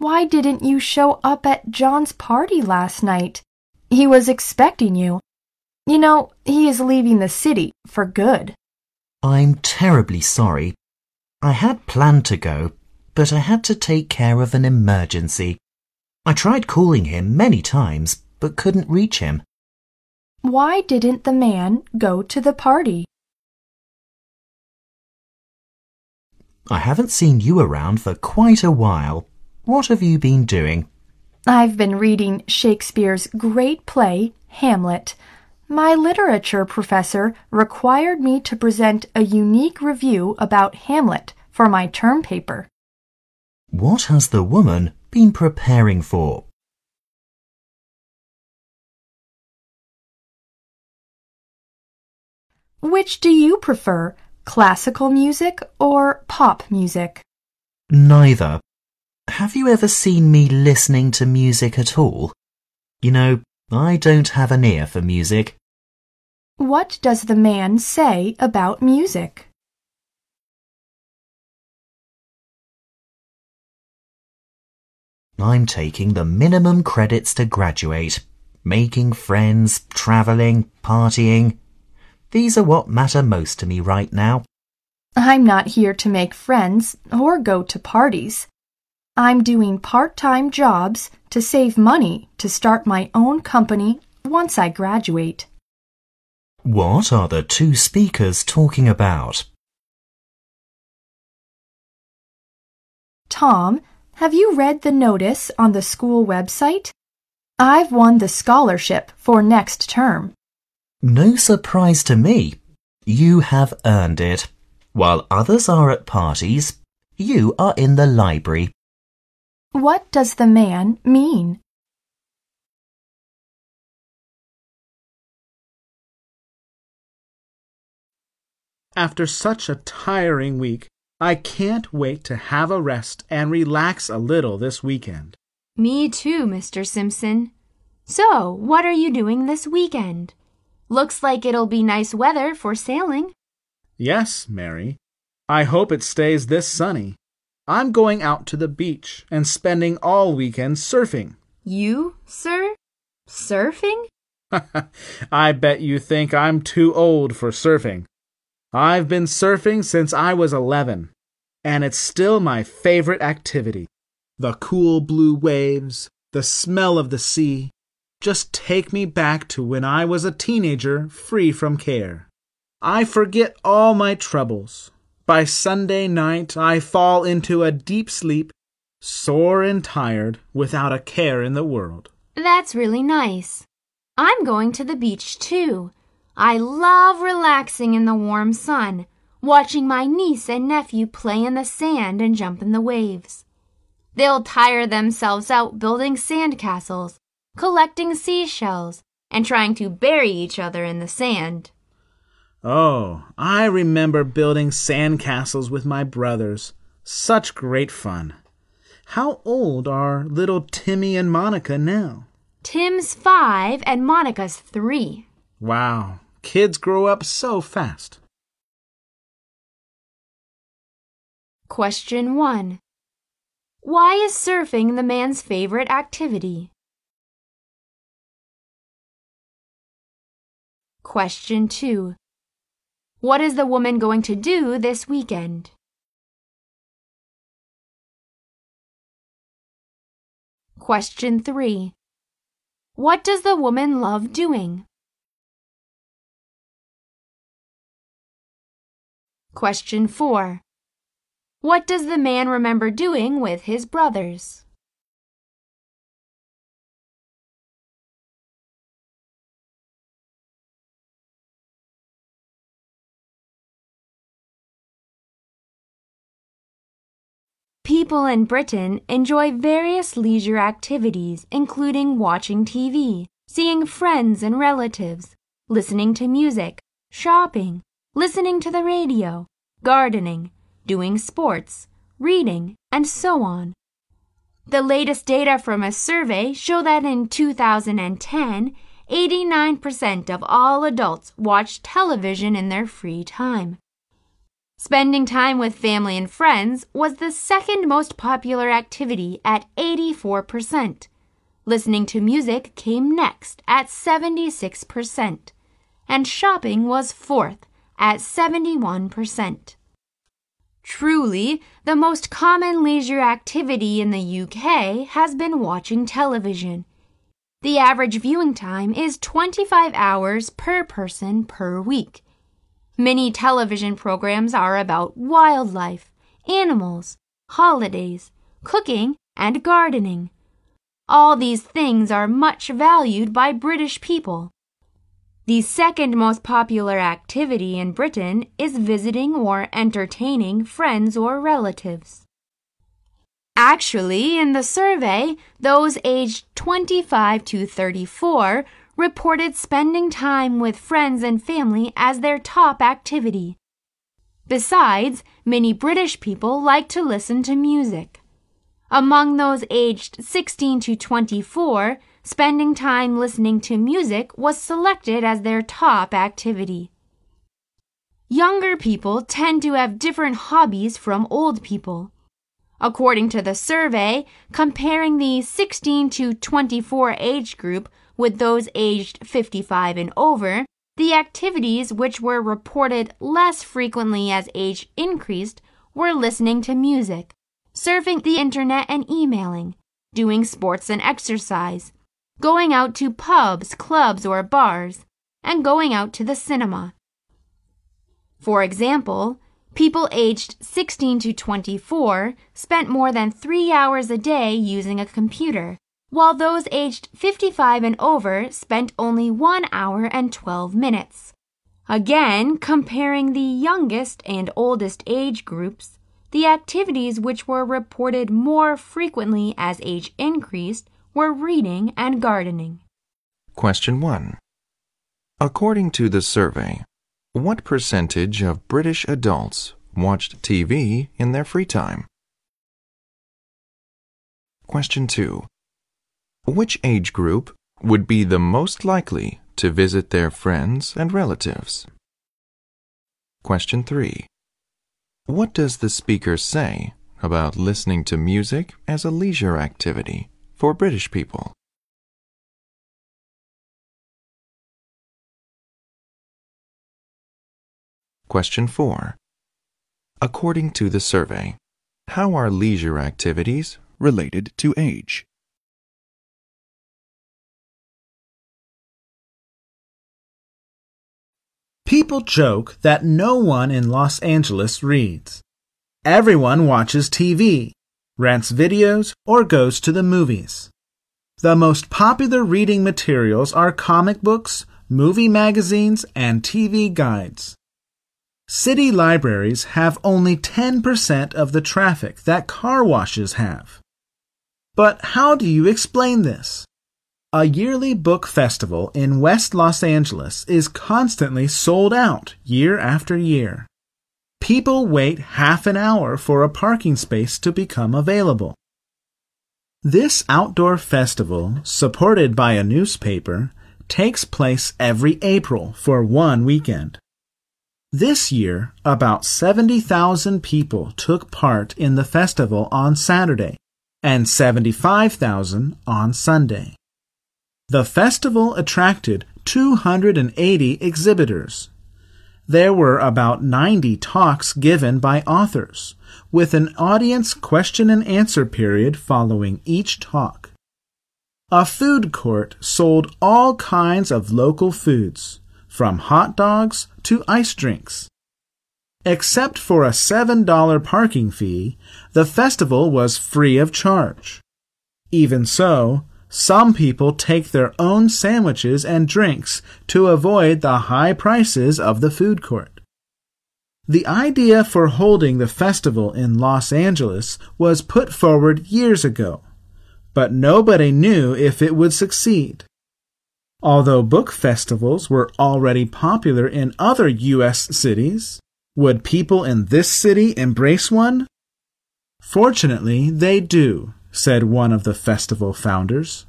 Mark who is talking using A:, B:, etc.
A: Why didn't you show up at John's party last night? He was expecting you. You know, he is leaving the city for good.
B: I'm terribly sorry. I had planned to go, but I had to take care of an emergency. I tried calling him many times, but couldn't reach him.
A: Why didn't the man go to the party?
B: I haven't seen you around for quite a while. What have you been doing?
A: I've been reading Shakespeare's great play, Hamlet. My literature professor required me to present a unique review about Hamlet for my term paper.
B: What has the woman been preparing for?
A: Which do you prefer, classical music or pop music?
B: Neither. Have you ever seen me listening to music at all? You know, I don't have an ear for music.
A: What does the man say about music?
B: I'm taking the minimum credits to graduate. Making friends, travelling, partying. These are what matter most to me right now.
A: I'm not here to make friends or go to parties. I'm doing part time jobs to save money to start my own company once I graduate.
B: What are the two speakers talking about?
A: Tom, have you read the notice on the school website? I've won the scholarship for next term.
B: No surprise to me. You have earned it. While others are at parties, you are in the library.
A: What does the man mean?
C: After such a tiring week, I can't wait to have a rest and relax a little this weekend.
D: Me too, Mr. Simpson. So, what are you doing this weekend? Looks like it'll be nice weather for sailing.
C: Yes, Mary. I hope it stays this sunny. I'm going out to the beach and spending all weekend surfing.
D: You, sir? Surfing?
C: I bet you think I'm too old for surfing. I've been surfing since I was 11, and it's still my favorite activity. The cool blue waves, the smell of the sea, just take me back to when I was a teenager free from care. I forget all my troubles. By Sunday night, I fall into a deep sleep, sore and tired, without a care in the world.
D: That's really nice. I'm going to the beach too. I love relaxing in the warm sun, watching my niece and nephew play in the sand and jump in the waves. They'll tire themselves out building sand castles, collecting seashells, and trying to bury each other in the sand.
C: Oh, I remember building sand castles with my brothers. Such great fun. How old are little Timmy and Monica now?
D: Tim's five and Monica's three.
C: Wow, kids grow up so fast.
D: Question 1. Why is surfing the man's favorite activity? Question 2. What is the woman going to do this weekend? Question 3. What does the woman love doing? Question 4. What does the man remember doing with his brothers? People in Britain enjoy various leisure activities, including watching TV, seeing friends and relatives, listening to music, shopping, listening to the radio, gardening, doing sports, reading, and so on. The latest data from a survey show that in 2010, 89% of all adults watched television in their free time. Spending time with family and friends was the second most popular activity at 84%. Listening to music came next at 76%. And shopping was fourth at 71%. Truly, the most common leisure activity in the UK has been watching television. The average viewing time is 25 hours per person per week. Many television programs are about wildlife, animals, holidays, cooking, and gardening. All these things are much valued by British people. The second most popular activity in Britain is visiting or entertaining friends or relatives. Actually, in the survey, those aged 25 to 34 reported spending time with friends and family as their top activity. Besides, many British people like to listen to music. Among those aged 16 to 24, spending time listening to music was selected as their top activity. Younger people tend to have different hobbies from old people. According to the survey, comparing the 16 to 24 age group with those aged 55 and over, the activities which were reported less frequently as age increased were listening to music, surfing the internet and emailing, doing sports and exercise, going out to pubs, clubs, or bars, and going out to the cinema. For example, people aged 16 to 24 spent more than three hours a day using a computer while those aged 55 and over spent only 1 hour and 12 minutes. Again, comparing the youngest and oldest age groups, the activities which were reported more frequently as age increased were reading and gardening.
E: Question 1. According to the survey, what percentage of British adults watched TV in their free time? Question 2. Which age group would be the most likely to visit their friends and relatives? Question 3. What does the speaker say about listening to music as a leisure activity for British people? Question 4. According to the survey, how are leisure activities related to age?
C: People joke that no one in Los Angeles reads. Everyone watches TV, rents videos, or goes to the movies. The most popular reading materials are comic books, movie magazines, and TV guides. City libraries have only 10% of the traffic that car washes have. But how do you explain this? A yearly book festival in West Los Angeles is constantly sold out year after year. People wait half an hour for a parking space to become available. This outdoor festival, supported by a newspaper, takes place every April for one weekend. This year, about 70,000 people took part in the festival on Saturday and 75,000 on Sunday. The festival attracted 280 exhibitors. There were about 90 talks given by authors, with an audience question and answer period following each talk. A food court sold all kinds of local foods, from hot dogs to ice drinks. Except for a $7 parking fee, the festival was free of charge. Even so, some people take their own sandwiches and drinks to avoid the high prices of the food court. The idea for holding the festival in Los Angeles was put forward years ago, but nobody knew if it would succeed. Although book festivals were already popular in other U.S. cities, would people in this city embrace one? Fortunately, they do said one of the festival founders.